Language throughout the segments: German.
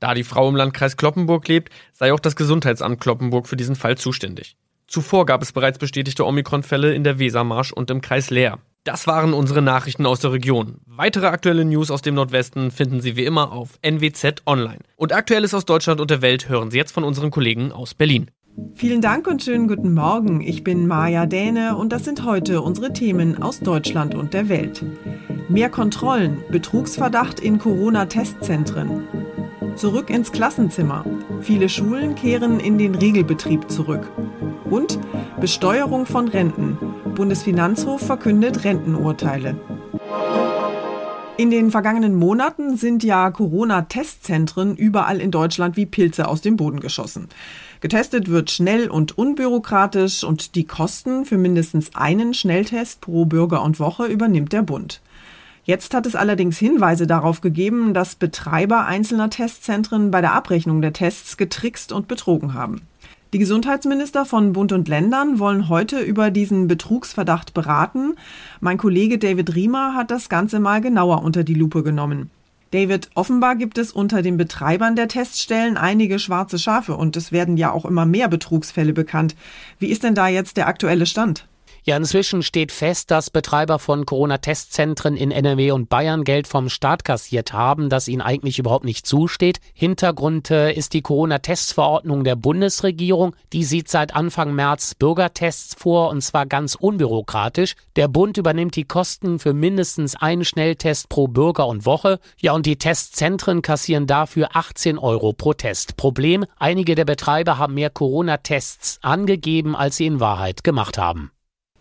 Da die Frau im Landkreis Kloppenburg lebt, sei auch das Gesundheitsamt Kloppenburg für diesen Fall zuständig. Zuvor gab es bereits bestätigte Omikron-Fälle in der Wesermarsch und im Kreis Leer. Das waren unsere Nachrichten aus der Region. Weitere aktuelle News aus dem Nordwesten finden Sie wie immer auf NWZ Online. Und Aktuelles aus Deutschland und der Welt hören Sie jetzt von unseren Kollegen aus Berlin. Vielen Dank und schönen guten Morgen. Ich bin Maja Däne und das sind heute unsere Themen aus Deutschland und der Welt. Mehr Kontrollen, Betrugsverdacht in Corona-Testzentren. Zurück ins Klassenzimmer. Viele Schulen kehren in den Regelbetrieb zurück. Und Besteuerung von Renten. Bundesfinanzhof verkündet Rentenurteile. In den vergangenen Monaten sind ja Corona-Testzentren überall in Deutschland wie Pilze aus dem Boden geschossen. Getestet wird schnell und unbürokratisch und die Kosten für mindestens einen Schnelltest pro Bürger und Woche übernimmt der Bund. Jetzt hat es allerdings Hinweise darauf gegeben, dass Betreiber einzelner Testzentren bei der Abrechnung der Tests getrickst und betrogen haben. Die Gesundheitsminister von Bund und Ländern wollen heute über diesen Betrugsverdacht beraten. Mein Kollege David Riemer hat das Ganze mal genauer unter die Lupe genommen. David, offenbar gibt es unter den Betreibern der Teststellen einige schwarze Schafe und es werden ja auch immer mehr Betrugsfälle bekannt. Wie ist denn da jetzt der aktuelle Stand? Ja, inzwischen steht fest, dass Betreiber von Corona-Testzentren in NRW und Bayern Geld vom Staat kassiert haben, das ihnen eigentlich überhaupt nicht zusteht. Hintergrund äh, ist die Corona-Testverordnung der Bundesregierung. Die sieht seit Anfang März Bürgertests vor und zwar ganz unbürokratisch. Der Bund übernimmt die Kosten für mindestens einen Schnelltest pro Bürger und Woche. Ja, und die Testzentren kassieren dafür 18 Euro pro Test. Problem, einige der Betreiber haben mehr Corona-Tests angegeben, als sie in Wahrheit gemacht haben.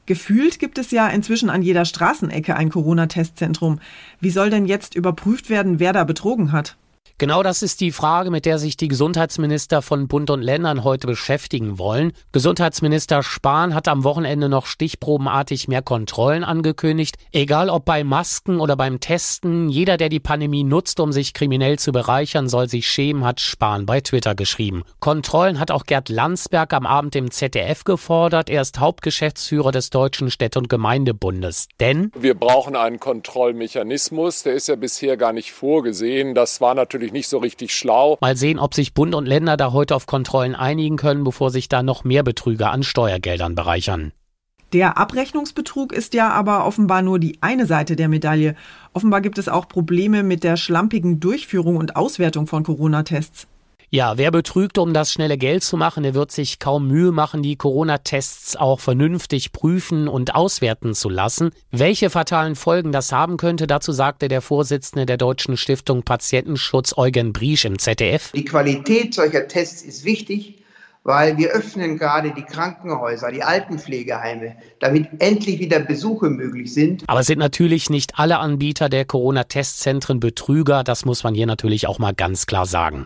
Gefühlt gibt es ja inzwischen an jeder Straßenecke ein Corona-Testzentrum. Wie soll denn jetzt überprüft werden, wer da betrogen hat? Genau das ist die Frage, mit der sich die Gesundheitsminister von Bund und Ländern heute beschäftigen wollen. Gesundheitsminister Spahn hat am Wochenende noch stichprobenartig mehr Kontrollen angekündigt. Egal ob bei Masken oder beim Testen, jeder, der die Pandemie nutzt, um sich kriminell zu bereichern, soll sich schämen, hat Spahn bei Twitter geschrieben. Kontrollen hat auch Gerd Landsberg am Abend im ZDF gefordert. Er ist Hauptgeschäftsführer des Deutschen Städte- und Gemeindebundes. Denn wir brauchen einen Kontrollmechanismus. Der ist ja bisher gar nicht vorgesehen. Das war natürlich nicht so richtig schlau. Mal sehen, ob sich Bund und Länder da heute auf Kontrollen einigen können, bevor sich da noch mehr Betrüger an Steuergeldern bereichern. Der Abrechnungsbetrug ist ja aber offenbar nur die eine Seite der Medaille. Offenbar gibt es auch Probleme mit der schlampigen Durchführung und Auswertung von Corona-Tests. Ja, wer betrügt, um das schnelle Geld zu machen, der wird sich kaum Mühe machen, die Corona-Tests auch vernünftig prüfen und auswerten zu lassen. Welche fatalen Folgen das haben könnte, dazu sagte der Vorsitzende der Deutschen Stiftung Patientenschutz Eugen Briesch im ZDF. Die Qualität solcher Tests ist wichtig, weil wir öffnen gerade die Krankenhäuser, die Altenpflegeheime, damit endlich wieder Besuche möglich sind. Aber es sind natürlich nicht alle Anbieter der Corona-Testzentren Betrüger, das muss man hier natürlich auch mal ganz klar sagen.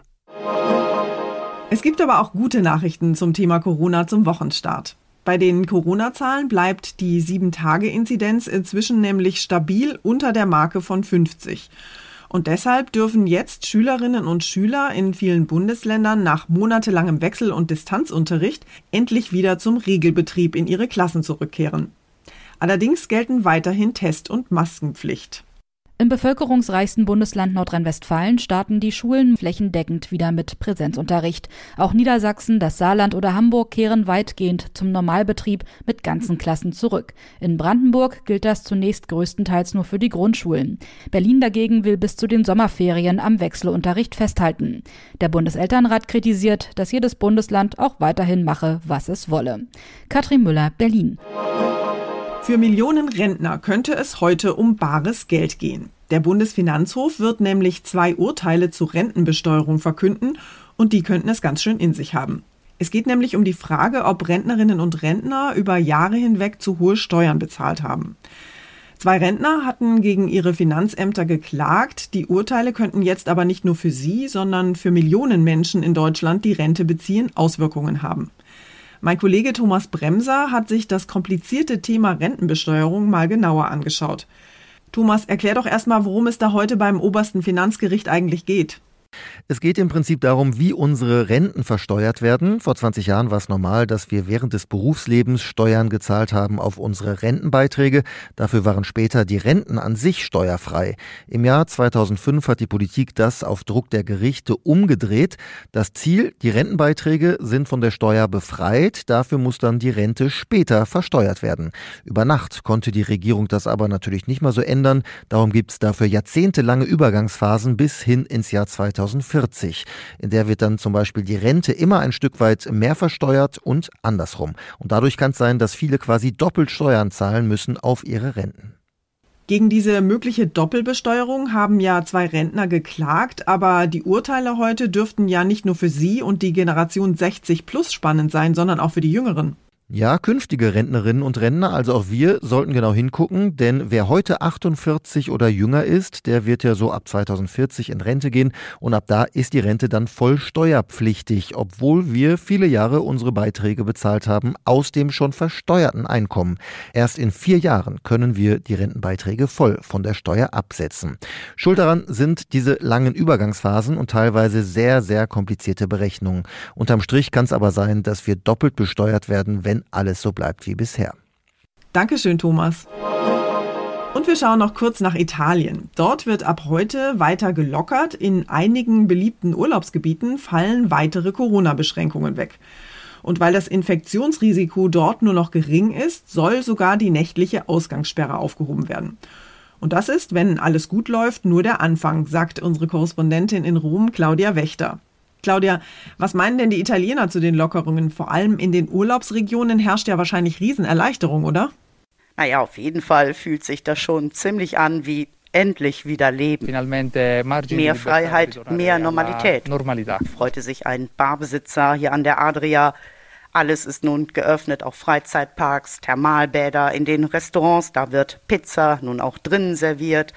Es gibt aber auch gute Nachrichten zum Thema Corona zum Wochenstart. Bei den Corona-Zahlen bleibt die 7-Tage-Inzidenz inzwischen nämlich stabil unter der Marke von 50. Und deshalb dürfen jetzt Schülerinnen und Schüler in vielen Bundesländern nach monatelangem Wechsel- und Distanzunterricht endlich wieder zum Regelbetrieb in ihre Klassen zurückkehren. Allerdings gelten weiterhin Test- und Maskenpflicht. Im bevölkerungsreichsten Bundesland Nordrhein-Westfalen starten die Schulen flächendeckend wieder mit Präsenzunterricht. Auch Niedersachsen, das Saarland oder Hamburg kehren weitgehend zum Normalbetrieb mit ganzen Klassen zurück. In Brandenburg gilt das zunächst größtenteils nur für die Grundschulen. Berlin dagegen will bis zu den Sommerferien am Wechselunterricht festhalten. Der Bundeselternrat kritisiert, dass jedes Bundesland auch weiterhin mache, was es wolle. Katrin Müller, Berlin. Für Millionen Rentner könnte es heute um bares Geld gehen. Der Bundesfinanzhof wird nämlich zwei Urteile zur Rentenbesteuerung verkünden und die könnten es ganz schön in sich haben. Es geht nämlich um die Frage, ob Rentnerinnen und Rentner über Jahre hinweg zu hohe Steuern bezahlt haben. Zwei Rentner hatten gegen ihre Finanzämter geklagt. Die Urteile könnten jetzt aber nicht nur für sie, sondern für Millionen Menschen in Deutschland, die Rente beziehen, Auswirkungen haben. Mein Kollege Thomas Bremser hat sich das komplizierte Thema Rentenbesteuerung mal genauer angeschaut. Thomas, erklär doch erstmal, worum es da heute beim obersten Finanzgericht eigentlich geht. Es geht im Prinzip darum, wie unsere Renten versteuert werden. Vor 20 Jahren war es normal, dass wir während des Berufslebens Steuern gezahlt haben auf unsere Rentenbeiträge. Dafür waren später die Renten an sich steuerfrei. Im Jahr 2005 hat die Politik das auf Druck der Gerichte umgedreht. Das Ziel, die Rentenbeiträge sind von der Steuer befreit. Dafür muss dann die Rente später versteuert werden. Über Nacht konnte die Regierung das aber natürlich nicht mal so ändern. Darum gibt es dafür jahrzehntelange Übergangsphasen bis hin ins Jahr 2000. 2040. In der wird dann zum Beispiel die Rente immer ein Stück weit mehr versteuert und andersrum. Und dadurch kann es sein, dass viele quasi doppelt Steuern zahlen müssen auf ihre Renten. Gegen diese mögliche Doppelbesteuerung haben ja zwei Rentner geklagt, aber die Urteile heute dürften ja nicht nur für sie und die Generation 60 plus spannend sein, sondern auch für die Jüngeren. Ja, künftige Rentnerinnen und Rentner, also auch wir, sollten genau hingucken, denn wer heute 48 oder jünger ist, der wird ja so ab 2040 in Rente gehen und ab da ist die Rente dann voll steuerpflichtig, obwohl wir viele Jahre unsere Beiträge bezahlt haben aus dem schon versteuerten Einkommen. Erst in vier Jahren können wir die Rentenbeiträge voll von der Steuer absetzen. Schuld daran sind diese langen Übergangsphasen und teilweise sehr, sehr komplizierte Berechnungen. Unterm Strich kann es aber sein, dass wir doppelt besteuert werden, wenn wenn alles so bleibt wie bisher. Dankeschön, Thomas. Und wir schauen noch kurz nach Italien. Dort wird ab heute weiter gelockert. In einigen beliebten Urlaubsgebieten fallen weitere Corona-Beschränkungen weg. Und weil das Infektionsrisiko dort nur noch gering ist, soll sogar die nächtliche Ausgangssperre aufgehoben werden. Und das ist, wenn alles gut läuft, nur der Anfang, sagt unsere Korrespondentin in Rom, Claudia Wächter. Claudia, was meinen denn die Italiener zu den Lockerungen? Vor allem in den Urlaubsregionen herrscht ja wahrscheinlich Riesenerleichterung, oder? Naja, auf jeden Fall fühlt sich das schon ziemlich an wie endlich wieder Leben. Mehr Freiheit, mehr Normalität. Freute sich ein Barbesitzer hier an der Adria. Alles ist nun geöffnet, auch Freizeitparks, Thermalbäder, in den Restaurants, da wird Pizza nun auch drinnen serviert.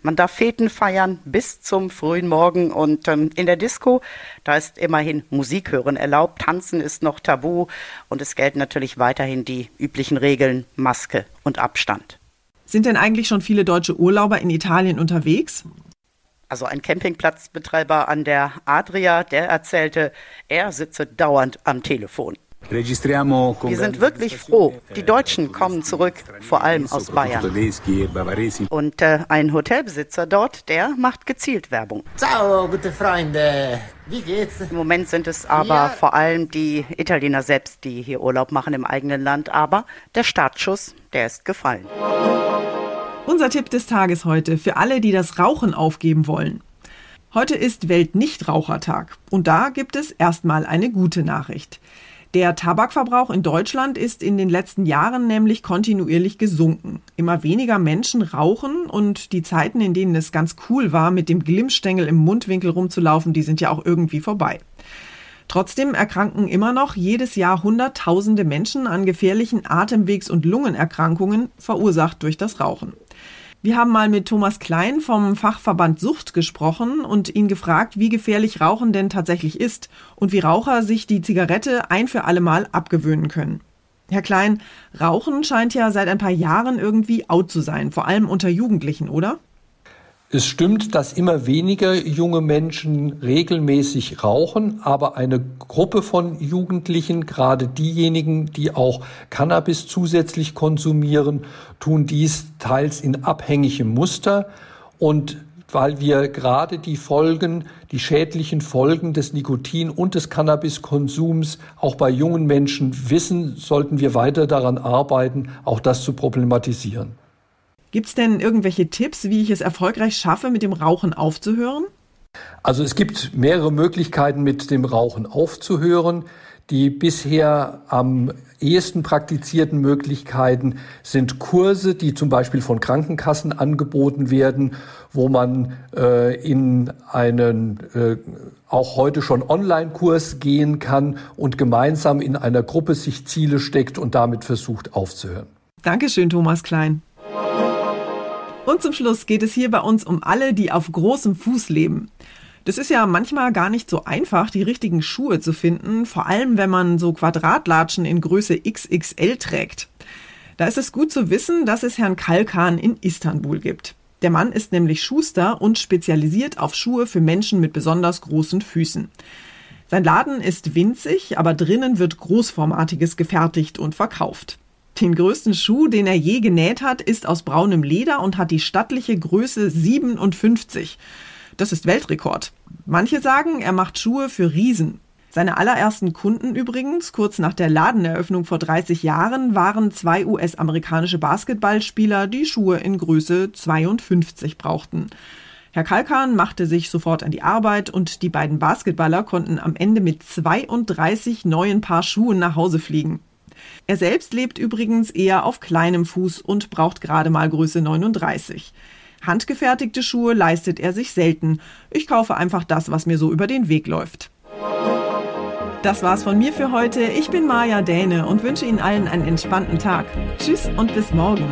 Man darf Feten feiern bis zum frühen Morgen und ähm, in der Disco, da ist immerhin Musik hören erlaubt, tanzen ist noch tabu und es gelten natürlich weiterhin die üblichen Regeln, Maske und Abstand. Sind denn eigentlich schon viele deutsche Urlauber in Italien unterwegs? Also ein Campingplatzbetreiber an der Adria, der erzählte, er sitze dauernd am Telefon. Wir sind wirklich froh. Die Deutschen kommen zurück, vor allem aus Bayern. E Und äh, ein Hotelbesitzer dort, der macht gezielt Werbung. Ciao, gute Freunde. Wie geht's? Im Moment sind es aber ja. vor allem die Italiener selbst, die hier Urlaub machen im eigenen Land. Aber der Startschuss, der ist gefallen. Unser Tipp des Tages heute für alle, die das Rauchen aufgeben wollen. Heute ist Weltnichtrauchertag und da gibt es erstmal eine gute Nachricht. Der Tabakverbrauch in Deutschland ist in den letzten Jahren nämlich kontinuierlich gesunken. Immer weniger Menschen rauchen und die Zeiten, in denen es ganz cool war, mit dem Glimmstängel im Mundwinkel rumzulaufen, die sind ja auch irgendwie vorbei. Trotzdem erkranken immer noch jedes Jahr Hunderttausende Menschen an gefährlichen Atemwegs- und Lungenerkrankungen, verursacht durch das Rauchen. Wir haben mal mit Thomas Klein vom Fachverband Sucht gesprochen und ihn gefragt, wie gefährlich Rauchen denn tatsächlich ist und wie Raucher sich die Zigarette ein für alle Mal abgewöhnen können. Herr Klein, Rauchen scheint ja seit ein paar Jahren irgendwie out zu sein, vor allem unter Jugendlichen, oder? Es stimmt, dass immer weniger junge Menschen regelmäßig rauchen, aber eine Gruppe von Jugendlichen, gerade diejenigen, die auch Cannabis zusätzlich konsumieren, tun dies teils in abhängigem Muster und weil wir gerade die Folgen, die schädlichen Folgen des Nikotin und des Cannabiskonsums auch bei jungen Menschen wissen, sollten wir weiter daran arbeiten, auch das zu problematisieren. Gibt es denn irgendwelche Tipps, wie ich es erfolgreich schaffe, mit dem Rauchen aufzuhören? Also es gibt mehrere Möglichkeiten, mit dem Rauchen aufzuhören. Die bisher am ehesten praktizierten Möglichkeiten sind Kurse, die zum Beispiel von Krankenkassen angeboten werden, wo man äh, in einen äh, auch heute schon Online-Kurs gehen kann und gemeinsam in einer Gruppe sich Ziele steckt und damit versucht aufzuhören. Dankeschön, Thomas Klein. Und zum Schluss geht es hier bei uns um alle, die auf großem Fuß leben. Das ist ja manchmal gar nicht so einfach, die richtigen Schuhe zu finden, vor allem wenn man so Quadratlatschen in Größe XXL trägt. Da ist es gut zu wissen, dass es Herrn Kalkan in Istanbul gibt. Der Mann ist nämlich Schuster und spezialisiert auf Schuhe für Menschen mit besonders großen Füßen. Sein Laden ist winzig, aber drinnen wird großformatiges gefertigt und verkauft. Den größten Schuh, den er je genäht hat, ist aus braunem Leder und hat die stattliche Größe 57. Das ist Weltrekord. Manche sagen, er macht Schuhe für Riesen. Seine allerersten Kunden übrigens, kurz nach der Ladeneröffnung vor 30 Jahren, waren zwei US-amerikanische Basketballspieler, die Schuhe in Größe 52 brauchten. Herr Kalkan machte sich sofort an die Arbeit und die beiden Basketballer konnten am Ende mit 32 neuen Paar Schuhen nach Hause fliegen. Er selbst lebt übrigens eher auf kleinem Fuß und braucht gerade mal Größe 39. Handgefertigte Schuhe leistet er sich selten. Ich kaufe einfach das, was mir so über den Weg läuft. Das war's von mir für heute. Ich bin Maja Däne und wünsche Ihnen allen einen entspannten Tag. Tschüss und bis morgen.